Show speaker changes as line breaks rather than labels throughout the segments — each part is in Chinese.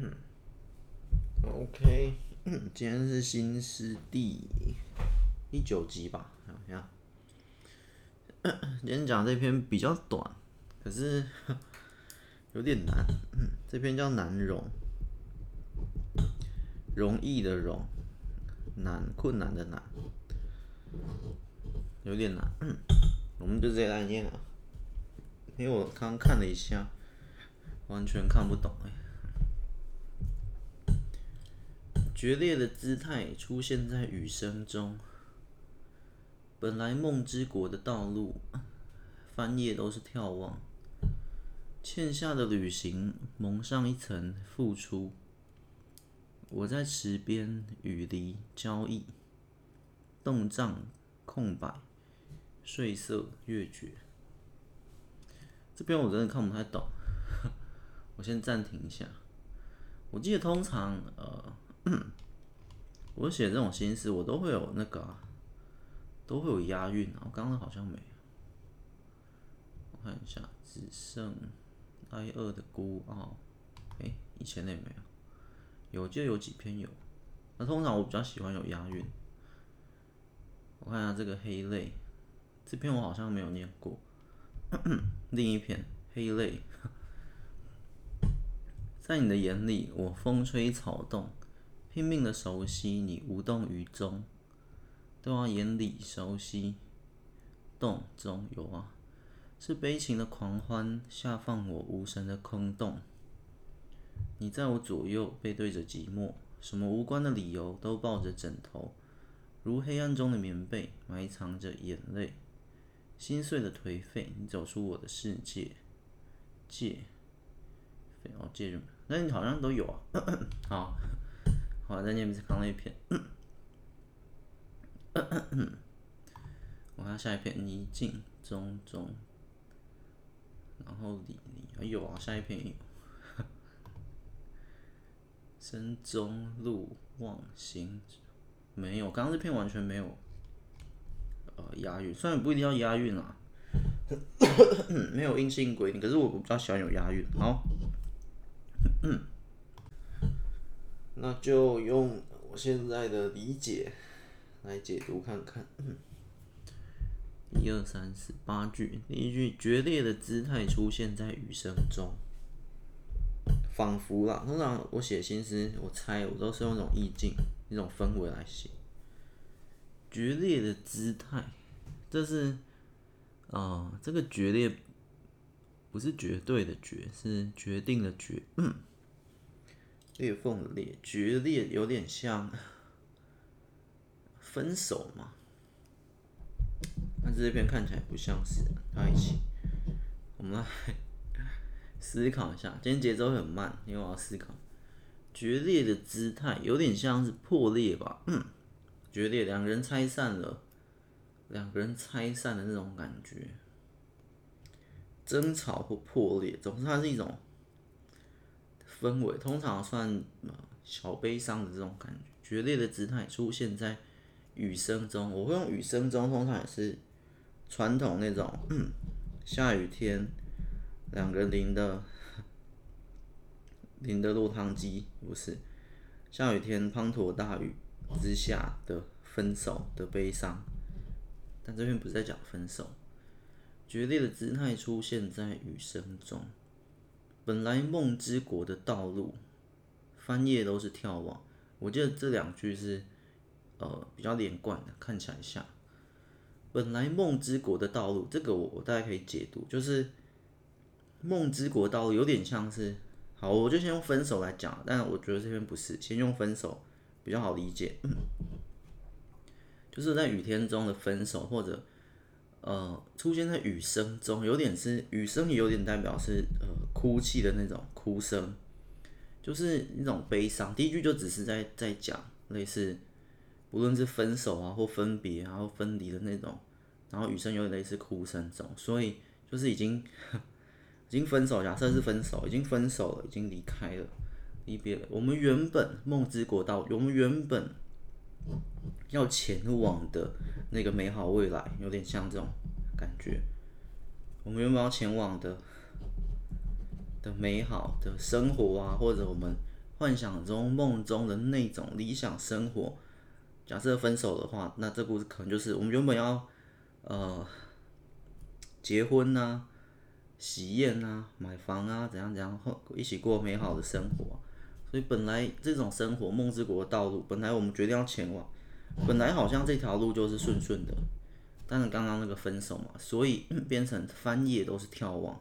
嗯，OK，今天是新诗第第九集吧？好像，今天讲这篇比较短，可是 有点难。这篇叫难容，容易的容，难困难的难，有点难。我们就直接来念了，因为我刚看了一下，完全看不懂哎。决裂的姿态出现在雨声中。本来梦之国的道路，翻页都是眺望。欠下的旅行蒙上一层付出。我在池边与离交易，动荡空白，睡色月绝。这边我真的看不太懂，我先暂停一下。我记得通常呃。我写这种心思，我都会有那个、啊，都会有押韵啊。我刚刚好像没，我看一下，只剩挨饿的孤傲。哎、以前那也没有，有就有几篇有。那通常我比较喜欢有押韵。我看一下这个黑泪，这篇我好像没有念过。另一篇黑泪，在你的眼里，我风吹草动。拼命的熟悉你无动于衷，对啊，眼里熟悉，动中有啊，是悲情的狂欢下放我无声的空洞。你在我左右背对着寂寞，什么无关的理由都抱着枕头，如黑暗中的棉被埋藏着眼泪，心碎的颓废。你走出我的世界，界，哦界什么？那你好像都有啊，好。好，再念一次刚那一篇。我看下一篇，泥泞中中，然后离离，哎呦啊，下一篇有。深中路望行，没有，刚刚这篇完全没有。呃，押韵，虽然不一定要押韵啦，没有硬性规定，可是我比较喜欢有押韵。好。那就用我现在的理解来解读看看。一二三四八句，第一句决裂的姿态出现在雨声中，仿佛啦。通常我写心思，我猜我都是用那种意境、一种氛围来写。决裂的姿态，这是啊、呃，这个决裂不是绝对的决，是决定的决。裂缝裂，决裂有点像分手嘛？但是这篇看起来不像是爱情。我们来思考一下，今天节奏很慢，因为我要思考。决裂的姿态有点像是破裂吧？嗯，决裂，两个人拆散了，两个人拆散的那种感觉，争吵或破裂，总之它是一种。氛围通常算小悲伤的这种感觉，决裂的姿态出现在雨声中。我会用雨声中，通常也是传统那种，嗯，下雨天，两个人淋的淋的落汤鸡，不是下雨天滂沱大雨之下的分手的悲伤。但这边不是在讲分手，决裂的姿态出现在雨声中。本来梦之国的道路，翻页都是眺望。我记得这两句是，呃，比较连贯的，看起来像。本来梦之国的道路，这个我我大概可以解读，就是梦之国道路有点像是，好，我就先用分手来讲，但我觉得这边不是，先用分手比较好理解，就是在雨天中的分手，或者。呃，出现在雨声中，有点是雨声，也有点代表是呃哭泣的那种哭声，就是那种悲伤。第一句就只是在在讲类似，不论是分手啊或分别啊或分离的那种，然后雨声有点类似哭声中，所以就是已经 已经分手，假设是分手，已经分手了，已经离开了，离别了。我们原本梦之国道，我们原本。要前往的那个美好未来，有点像这种感觉。我们有没有前往的的美好的生活啊，或者我们幻想中、梦中的那种理想生活。假设分手的话，那这故事可能就是我们原本要呃结婚呐、喜宴呐、啊、买房啊，怎样怎样后一起过美好的生活。所以本来这种生活梦之国的道路，本来我们决定要前往，本来好像这条路就是顺顺的，但是刚刚那个分手嘛，所以 变成翻页都是眺望。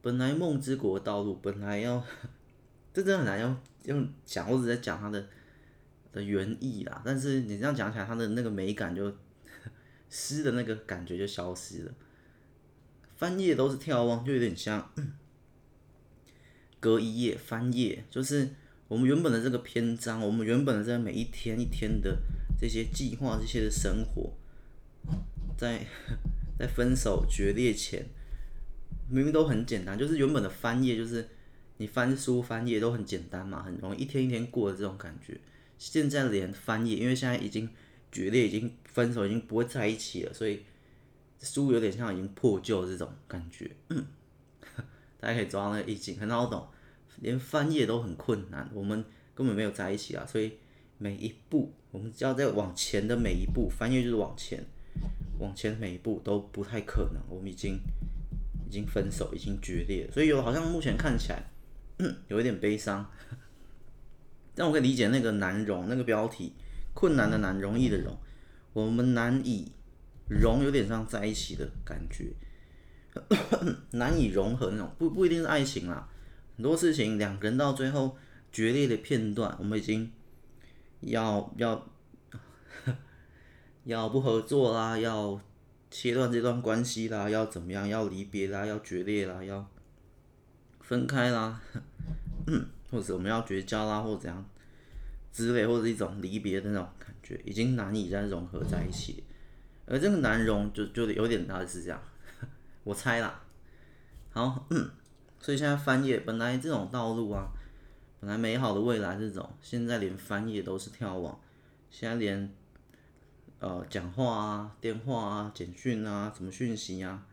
本来梦之国的道路本来要，这真的很难用用讲，我只在讲它的的原意啦。但是你这样讲起来，它的那个美感就 诗的那个感觉就消失了。翻页都是眺望，就有点像 隔一页翻页，就是。我们原本的这个篇章，我们原本的这每一天一天的这些计划，这些的生活，在在分手决裂前，明明都很简单，就是原本的翻页，就是你翻书翻页都很简单嘛，很容易一天一天过的这种感觉。现在连翻页，因为现在已经决裂，已经分手，已经不会在一起了，所以书有点像已经破旧这种感觉。大家可以抓那个意境，很好懂。连翻页都很困难，我们根本没有在一起啊，所以每一步，我们只要在往前的每一步，翻页就是往前，往前每一步都不太可能，我们已经已经分手，已经决裂，所以有好像目前看起来 有一点悲伤，但我可以理解那个难容那个标题，困难的难，容易的容，我们难以融，有点像在一起的感觉，难以融合那种，不不一定是爱情啦。很多事情，两个人到最后决裂的片段，我们已经要要 要不合作啦，要切断这段关系啦，要怎么样？要离别啦，要决裂啦，要分开啦，或者我们要绝交啦，或者怎样之类，或者一种离别的那种感觉，已经难以再融合在一起。而这个难融就就有点大概是这样，我猜啦。好。嗯所以现在翻页，本来这种道路啊，本来美好的未来这种，现在连翻页都是眺望。现在连呃讲话啊、电话啊、简讯啊、什么讯息啊，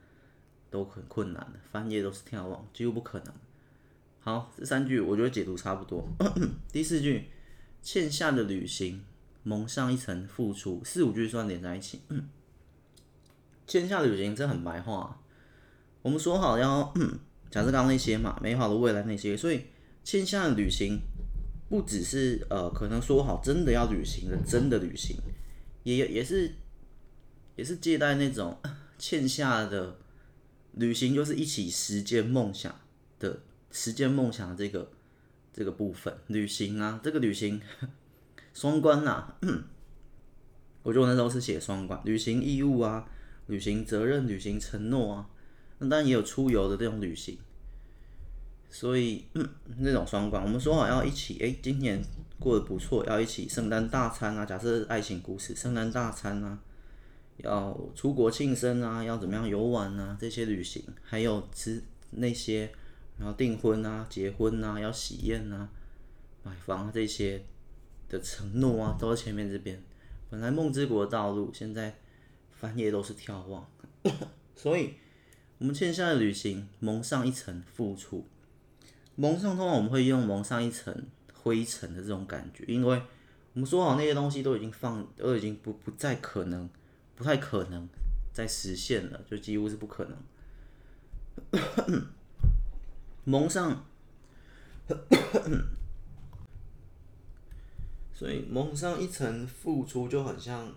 都很困难的。翻页都是眺望，几乎不可能。好，这三句我觉得解读差不多。第四句，欠下的旅行，蒙上一层付出。四五句算连在一起。欠下的旅行，这很白话。我们说好要。假设刚刚那些嘛，美好的未来那些，所以欠下的旅行不只是呃，可能说好真的要旅行的，真的旅行，也也是也是借贷那种 欠下的旅行，就是一起实践梦想的实践梦想这个这个部分旅行啊，这个旅行 双关呐、啊，我觉得我那时候是写双关，履行义务啊，履行责任，履行承诺啊。那当然也有出游的这种旅行，所以，那种双关，我们说好要一起，哎、今年过得不错，要一起圣诞大餐啊，假设爱情故事，圣诞大餐啊，要出国庆生啊，要怎么样游玩啊，这些旅行，还有吃那些，然后订婚啊、结婚啊、要喜宴啊、买房啊这些的承诺啊，都在前面这边。本来梦之国的道路，现在翻页都是眺望，所以。我们欠下的旅行，蒙上一层付出。蒙上，通常我们会用蒙上一层灰尘的这种感觉，因为我们说好那些东西都已经放，都已经不不再可能，不太可能再实现了，就几乎是不可能。蒙上，所以蒙上一层付出就很像，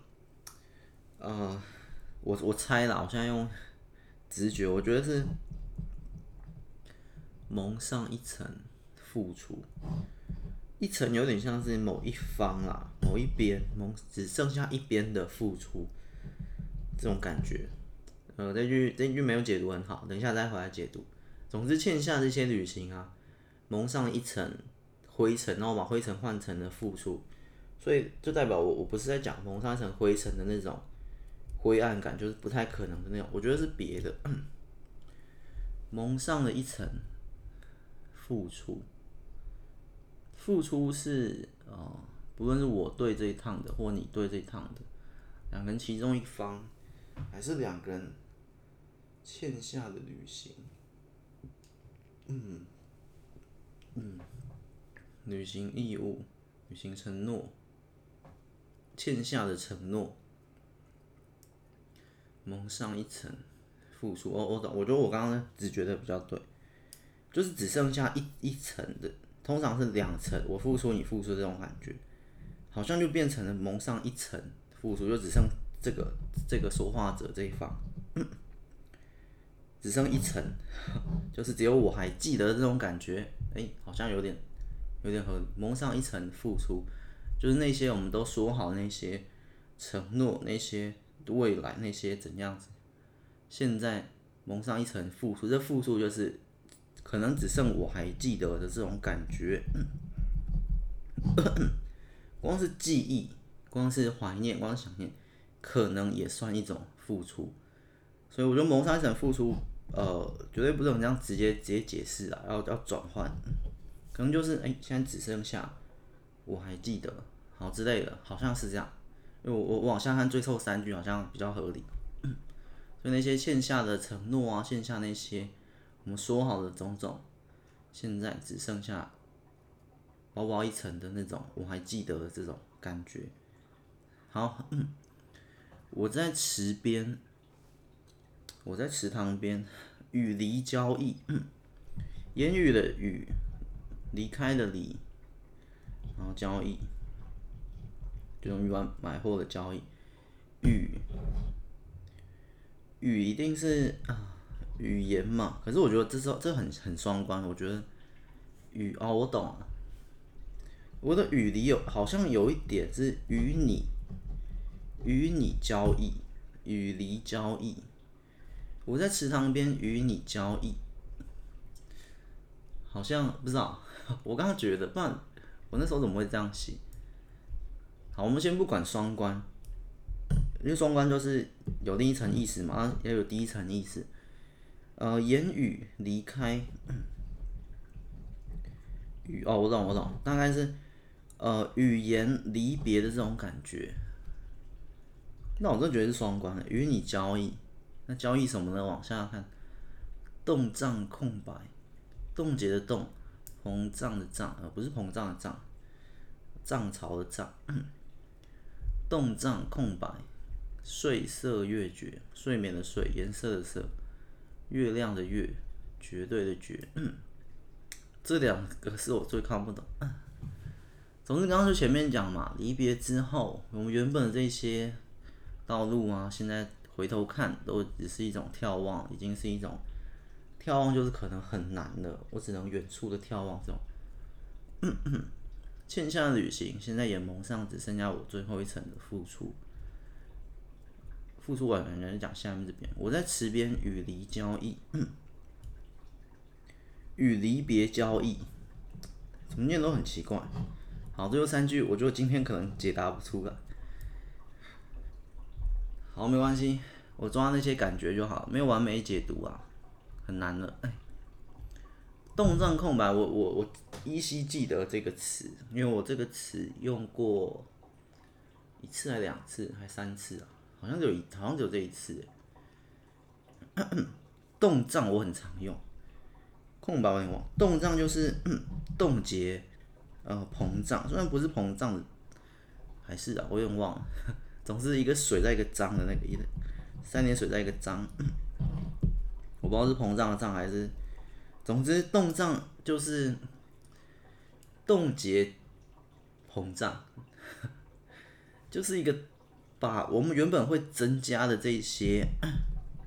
呃，我我猜啦，我现在用。直觉，我觉得是蒙上一层付出，一层有点像是某一方啊，某一边蒙只剩下一边的付出，这种感觉。呃，这句这句没有解读很好，等一下再回来解读。总之，欠下这些旅行啊，蒙上一层灰尘，然后把灰尘换成了付出，所以就代表我我不是在讲蒙上一层灰尘的那种。灰暗感就是不太可能的那种，我觉得是别的，蒙上了一层付出，付出是啊、呃，不论是我对这一趟的，或你对这一趟的，两个人其中一方，还是两个人欠下的旅行，嗯。嗯，履行义务，履行承诺，欠下的承诺，蒙上一层付出。哦，我懂，我觉得我刚刚只觉得比较对，就是只剩下一一层的，通常是两层，我付出你付出这种感觉，好像就变成了蒙上一层付出，就只剩这个这个说话者这一方。只剩一层，就是只有我还记得这种感觉，哎、好像有点，有点和蒙上一层付出，就是那些我们都说好那些承诺，那些未来那些怎样子，现在蒙上一层付出，这付出就是可能只剩我还记得的这种感觉，光是记忆，光是怀念，光是想念，可能也算一种付出。所以我觉得蒙上一层付出，呃，绝对不是我们这样直接直接解释啊，要要转换，可能就是哎、现在只剩下我还记得，好之类的，好像是这样。因为我我往下看最后三句好像比较合理，所以那些线下的承诺啊，线下那些我们说好的种种，现在只剩下薄薄一层的那种我还记得的这种感觉。好，我在池边。我在池塘边，与离交易，言语的语，离开的离，然后交易，这种语买货的交易，语，语一定是啊语言嘛，可是我觉得这是这很很双关，我觉得语哦，我懂了，我的语里有好像有一点是与你，与你交易，与离交易。我在池塘边与你交易，好像不知道。我刚刚觉得，不然我那时候怎么会这样写？好，我们先不管双关，因为双关就是有另一层意思嘛，也有第一层意思。呃，言语离开，语哦，我懂我懂，大概是呃语言离别的这种感觉。那我真觉得是双关的，与你交易。那交易什么呢？往下看，冻胀空白，冻结的冻，膨胀的胀，呃，不是膨胀的胀，涨潮的涨。冻胀空白，睡色月绝，睡眠的睡，颜色的色，月亮的月，绝对的绝。这两个是我最看不懂。总之，刚刚就前面讲嘛，离别之后，我们原本的这些道路啊，现在。回头看，都只是一种眺望，已经是一种眺望，就是可能很难了。我只能远处的眺望，这种欠下的旅行，现在也蒙上，只剩下我最后一层的付出。付出完，人家讲下面这边，我在池边与离交易，与离别交易，怎么念都很奇怪。好，最后三句，我觉得今天可能解答不出来。好，没关系，我抓那些感觉就好，没有完美解读啊，很难的。哎，冻胀空白，我我我依稀记得这个词，因为我这个词用过一次还两次还三次啊，好像只有一，好像只有这一次。冻胀我很常用，空白我有忘。冻胀就是 冻结，呃，膨胀，虽然不是膨胀的，还是啊，我有点忘了。总是一个水在一个脏的那个意思，三点水在一个脏，我不知道是膨胀的胀还是，总之冻胀就是冻结膨胀，就是一个把我们原本会增加的这些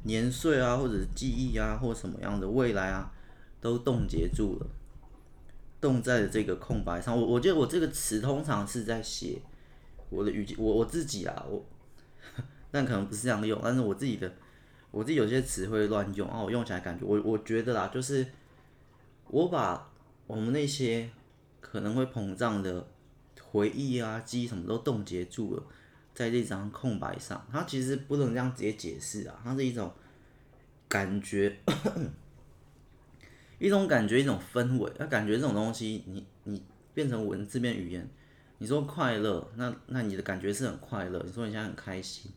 年岁啊，或者记忆啊，或什么样的未来啊，都冻结住了，冻在了这个空白上。我我觉得我这个词通常是在写。我的语气，我我自己啊，我，但可能不是这样用，但是我自己的，我自己有些词会乱用啊，我用起来感觉，我我觉得啦，就是我把我们那些可能会膨胀的回忆啊、记忆什么都冻结住了，在这张空白上，它其实不能这样直接解释啊，它是一种感觉，一种感觉，一种氛围，那感觉这种东西，你你变成文字变语言。你说快乐，那那你的感觉是很快乐。你说你现在很开心，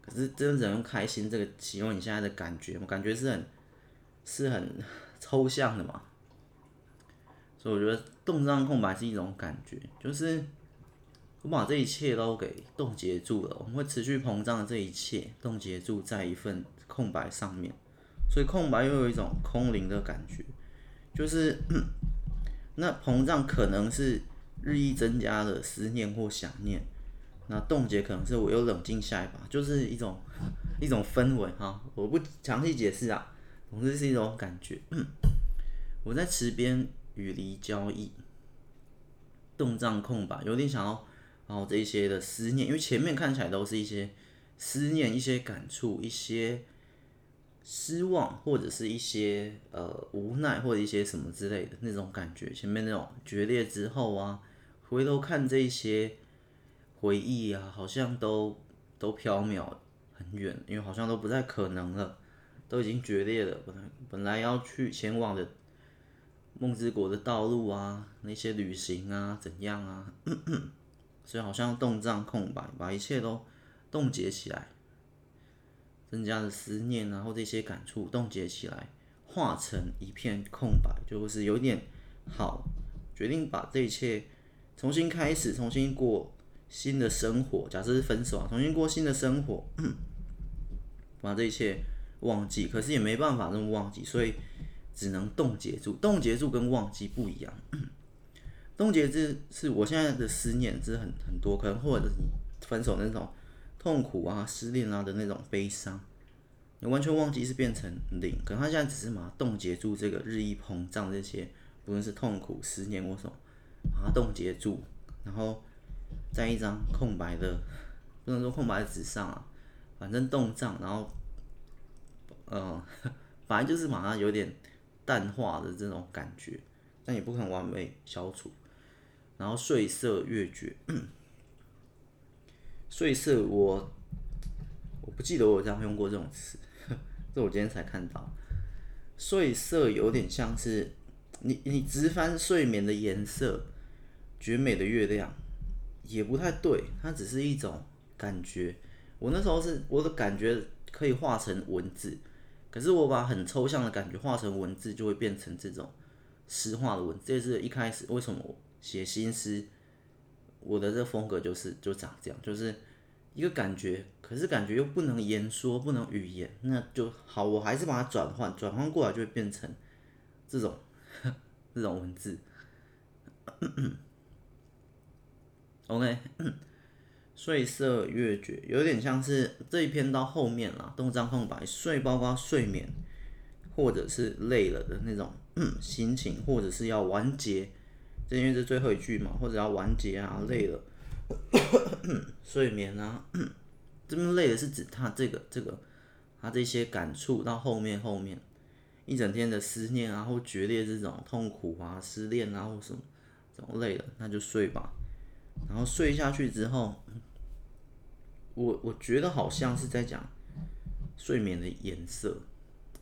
可是真的只能用开心这个形容你现在的感觉吗？感觉是很是很抽象的嘛。所以我觉得动荡空白是一种感觉，就是我把这一切都给冻结住了，我们会持续膨胀的这一切冻结住在一份空白上面，所以空白又有一种空灵的感觉，就是那膨胀可能是日益增加的思念或想念，那冻结可能是我又冷静下来吧，就是一种一种氛围哈，我不详细解释啊，总之是一种感觉。我在池边与离交易，动荡空白，有点想要然后这一些的思念，因为前面看起来都是一些思念、一些感触、一些失望，或者是一些呃无奈，或者一些什么之类的那种感觉。前面那种决裂之后啊，回头看这一些回忆啊，好像都都飘渺很远，因为好像都不太可能了，都已经决裂了。本来本来要去前往的。梦之国的道路啊，那些旅行啊，怎样啊？所以好像动荡空白，把一切都冻结起来，增加了思念啊，或这些感触冻结起来，化成一片空白，就是有点好，决定把这一切重新开始，重新过新的生活。假设是分手啊，重新过新的生活，把这一切忘记，可是也没办法这么忘记，所以。只能冻结住，冻结住跟忘记不一样。冻结是是我现在的思念，是很很多，可能或者是分手那种痛苦啊、失恋啊的那种悲伤，你完全忘记是变成零，可能他现在只是把它冻结住，这个日益膨胀这些，不论是痛苦、思念或什么，把它冻结住，然后在一张空白的，不能说空白纸上啊，反正冻胀，然后，嗯、反正就是马上有点。淡化的这种感觉，但也不可能完美消除。然后岁色月绝，岁色我我不记得我有这样用过这种词，这我今天才看到。岁色有点像是你你直翻睡眠的颜色，绝美的月亮，也不太对，它只是一种感觉。我那时候是我的感觉可以化成文字。可是我把很抽象的感觉化成文字，就会变成这种诗化的文字。这是一开始为什么我写新诗，我的这风格就是就长这样，就是一个感觉，可是感觉又不能言说，不能语言，那就好，我还是把它转换，转换过来就会变成这种 这种文字。OK。睡色月绝，有点像是这一篇到后面啦，动张空白，睡包括睡眠，或者是累了的那种、心情，或者是要完结，这因为是最后一句嘛，或者要完结啊，累了，睡眠啊，这边累的是指他这个这个，他这些感触到后面后面一整天的思念啊，或决裂这种痛苦啊，失恋啊或什么，这种累了，那就睡吧，然后睡下去之后。我我觉得好像是在讲睡眠的颜色。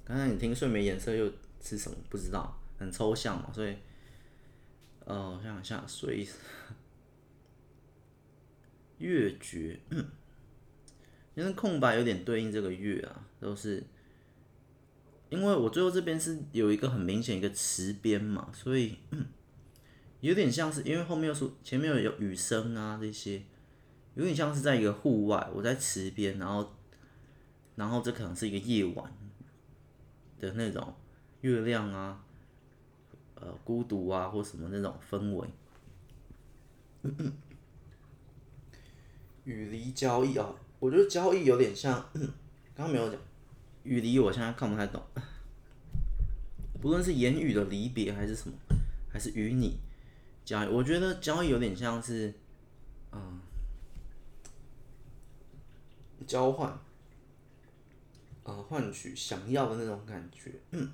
刚才你听睡眠颜色又是什么？不知道，很抽象嘛。所以，呃，我想想，睡月绝，因为空白有点对应这个月啊，都是因为我最后这边是有一个很明显一个词边嘛，所以有点像是因为后面又说前面有有雨声啊这些。有点像是在一个户外，我在池边，然后，然后这可能是一个夜晚的那种月亮啊，呃，孤独啊，或什么那种氛围。与离交易啊，我觉得交易有点像，刚刚没有讲，与离我现在看不太懂，不论是言语的离别还是什么，还是与你交易，我觉得交易有点像是，嗯。交换，呃，换取想要的那种感觉，嗯，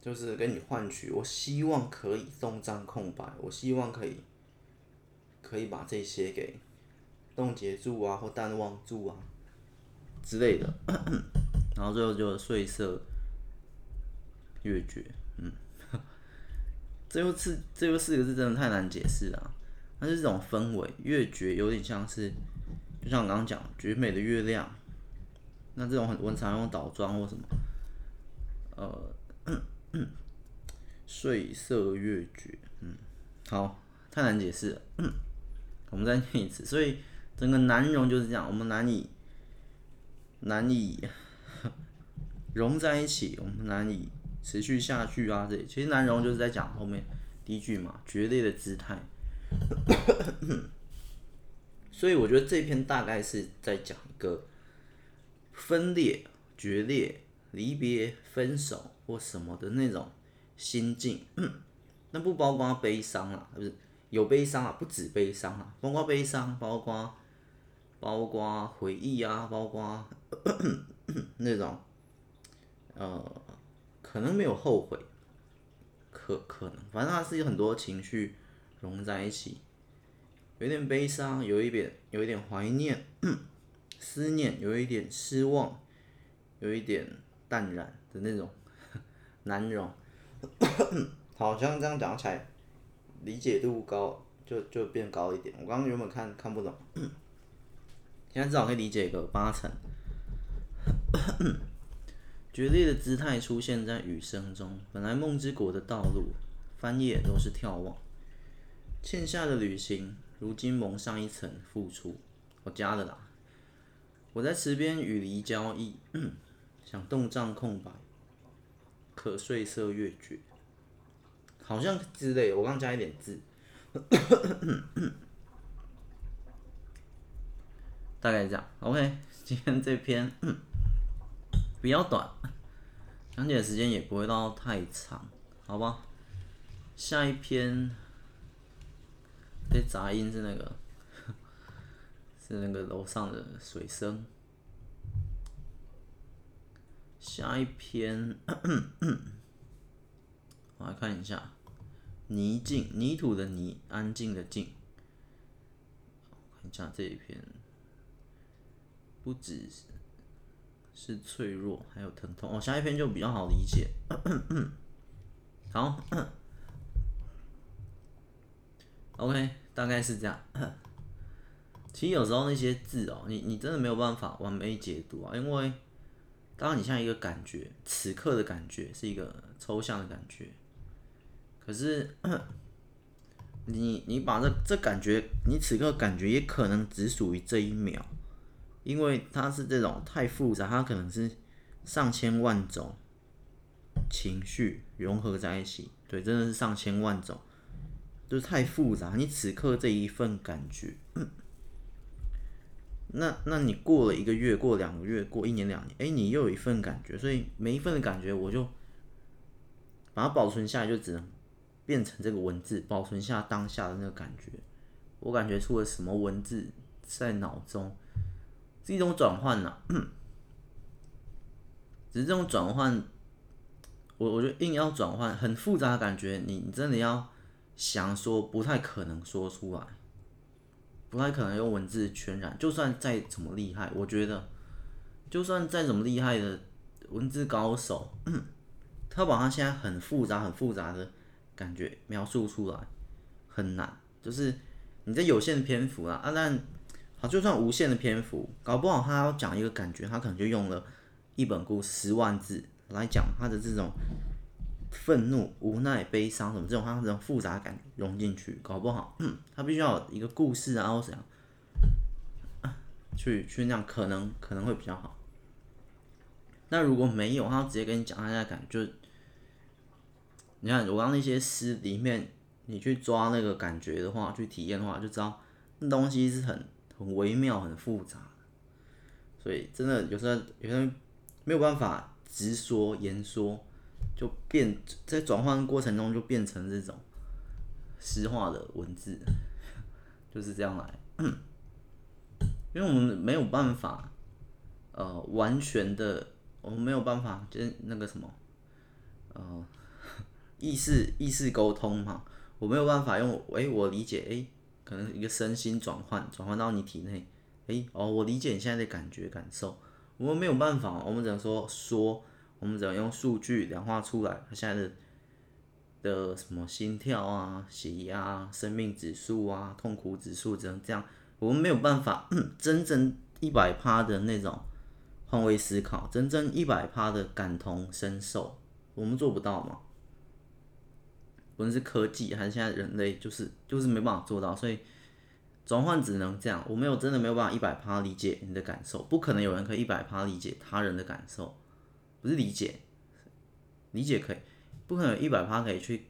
就是跟你换取，我希望可以动荡空白，我希望可以，可以把这些给冻结住啊，或淡忘住啊之类的，然后最后就岁色月绝，嗯，最后四最后四个字真的太难解释了，它是这种氛围，月绝有点像是。就像我刚刚讲，绝美的月亮，那这种很文常用倒装或什么，呃，睡色月绝，嗯，好，太难解释了，我们再念一次。所以整个难融就是这样，我们难以难以融在一起，我们难以持续下去啊。这其实难融就是在讲后面第一句嘛，决裂的姿态。所以我觉得这篇大概是在讲一个分裂、决裂、离别、分手或什么的那种心境。那不包括悲伤啊，不是有悲伤啊，不止悲伤啊，包括悲伤，包括包括回忆啊，包括 那种呃，可能没有后悔，可可能，反正它是有很多情绪融在一起。有点悲伤，有一点，有一点怀念，思念，有一点失望，有一点淡然的那种 难容。好像这样讲起来，理解度高，就就变高一点。我刚刚原本看看不懂，现在至少可以理解个八成。决裂的姿态出现在雨声中，本来梦之国的道路，翻页都是眺望，欠下的旅行。如今蒙上一层付出，我加的啦。我在池边与离交易，想动帐空白，可睡色月绝。好像之类，我刚加一点字，大概这样。OK，今天这篇 比较短，讲解时间也不会到太长，好吧？下一篇。这杂音是那个，是那个楼上的水声。下一篇，我来看一下，泥静，泥土的泥，安静的静。看一下这一篇，不只是脆弱，还有疼痛。哦，下一篇就比较好理解。好。OK，大概是这样。其实有时候那些字哦，你你真的没有办法完美解读啊，因为当你像一个感觉，此刻的感觉是一个抽象的感觉，可是你你把这这感觉，你此刻感觉也可能只属于这一秒，因为它是这种太复杂，它可能是上千万种情绪融合在一起，对，真的是上千万种。就是太复杂，你此刻这一份感觉，那那你过了一个月，过两个月，过一年两年，哎，你又有一份感觉，所以每一份的感觉，我就把它保存下来，就只能变成这个文字，保存下当下的那个感觉。我感觉出了什么文字在脑中，是一种转换呐，只是这种转换，我我觉得硬要转换，很复杂的感觉，你你真的要。想说不太可能说出来，不太可能用文字渲染。就算再怎么厉害，我觉得，就算再怎么厉害的文字高手，他把他现在很复杂、很复杂的感觉描述出来很难。就是你在有限的篇幅啊，啊，但好，就算无限的篇幅，搞不好他要讲一个感觉，他可能就用了一本故事十万字来讲他的这种。愤怒、无奈、悲伤什么这种，他这种复杂感融进去，搞不好，他必须要有一个故事啊，或怎样，去去那样可能可能会比较好。那如果没有，他直接跟你讲他的感觉，就你看我刚刚那些诗里面，你去抓那个感觉的话，去体验的话，就知道那东西是很很微妙、很复杂。所以真的有时候有时候没有办法直说言说。就变在转换过程中就变成这种诗化的文字，就是这样来。因为我们没有办法，呃，完全的，我们没有办法，就是那个什么，呃，意识意识沟通嘛，我没有办法用，诶，我理解，诶，可能一个身心转换，转换到你体内，诶，哦，我理解你现在的感觉感受，我们没有办法，我们只能说说。我们只能用数据量化出来，他现在的的什么心跳啊、血压啊、生命指数啊、痛苦指数，只能这样。我们没有办法 真正一百趴的那种换位思考，真正一百趴的感同身受，我们做不到嘛？不论是科技还是现在人类，就是就是没办法做到，所以转换只能这样。我没有真的没有办法一百趴理解你的感受，不可能有人可以一百趴理解他人的感受，不是理解，理解可以，不可能一百趴可以去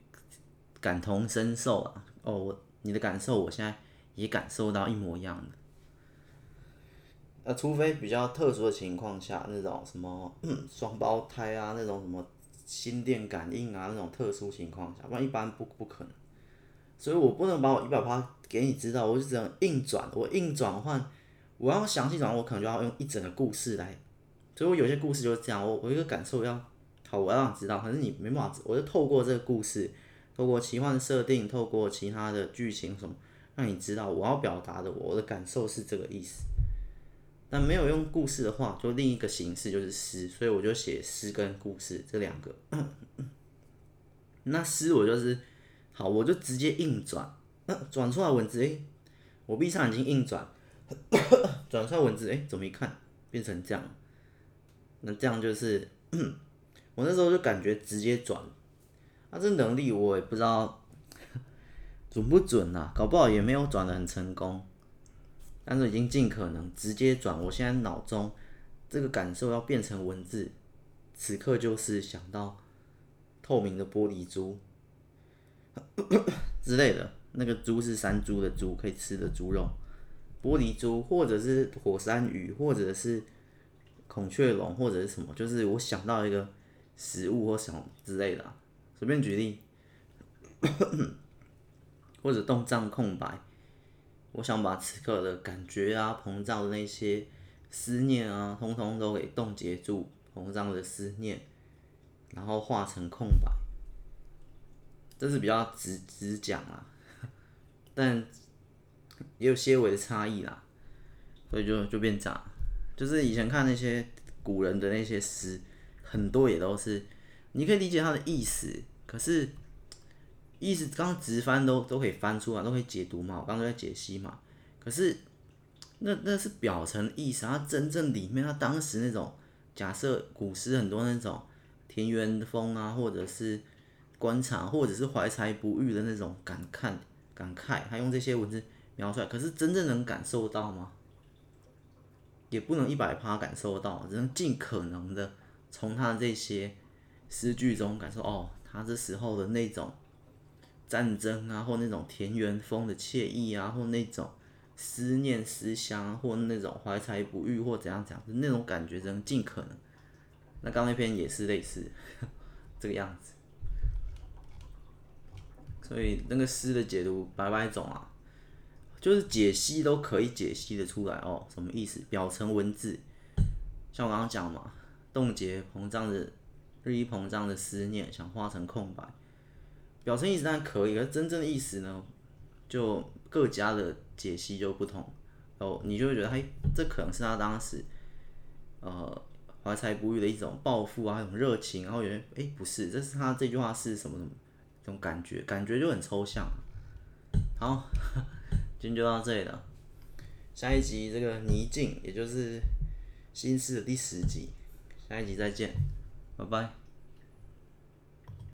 感同身受啊。哦，我你的感受，我现在也感受到一模一样的。呃，除非比较特殊的情况下，那种什么双胞胎啊，那种什么心电感应啊，那种特殊情况下，不然一般不不可能。所以我不能把我一百趴给你知道，我就只能硬转。我硬转换，我要详细转换，我可能就要用一整个故事来。所以我有些故事就是这样，我我一个感受要好，我要让你知道，可是你没办法，我就透过这个故事，透过奇幻设定，透过其他的剧情什么，让你知道我要表达的我的感受是这个意思。那没有用故事的话，就另一个形式就是诗，所以我就写诗跟故事这两个。那诗我就是好，我就直接硬转，转出来文字，诶，我闭上眼睛硬转，转出来文字，诶，怎么一看变成这样？那这样就是 我那时候就感觉直接转，那这能力我也不知道 准不准啊，搞不好也没有转的很成功。但是已经尽可能直接转，我现在脑中这个感受要变成文字，此刻就是想到透明的玻璃珠 之类的，那个猪是山猪的猪，可以吃的猪肉，玻璃珠或者是火山鱼，或者是孔雀龙，或者是什么，就是我想到一个食物或什么之类的，随便举例，或者动荡空白。我想把此刻的感觉啊，膨胀的那些思念啊，通通都给冻结住，膨胀的思念，然后化成空白。这是比较直直讲啊，但也有些微的差异啦，所以就就变渣。就是以前看那些古人的那些诗，很多也都是，你可以理解他的意思，可是。意思刚直翻都都可以翻出来，都可以解读嘛。我刚刚在解析嘛。可是那那是表层意思，它真正里面，它当时那种假设古诗很多那种田园风啊，或者是观察，或者是怀才不遇的那种感慨感慨，他用这些文字描出来。可是真正能感受到吗？也不能一百趴感受到，只能尽可能的从他的这些诗句中感受哦，他这时候的那种。战争啊，或那种田园风的惬意啊，或那种思念思乡，或那种怀才不遇，或怎样怎样，那种感觉，只能尽可能。那刚那篇也是类似 这个样子，所以那个诗的解读百百种啊，就是解析都可以解析的出来哦。什么意思？表层文字，像我刚刚讲嘛，冻结膨胀的日益膨胀的思念，想化成空白。表层意思当然可以，而真正的意思呢，就各家的解析就不同。哦，你就会觉得，嘿，这可能是他当时，呃，怀才不遇的一种抱负啊，一种热情。然后有人，哎，不是，这是他这句话是什么什么，这种感觉，感觉就很抽象。好，今天就到这里了。下一集这个泥镜，也就是新诗的第十集，下一集再见，拜拜。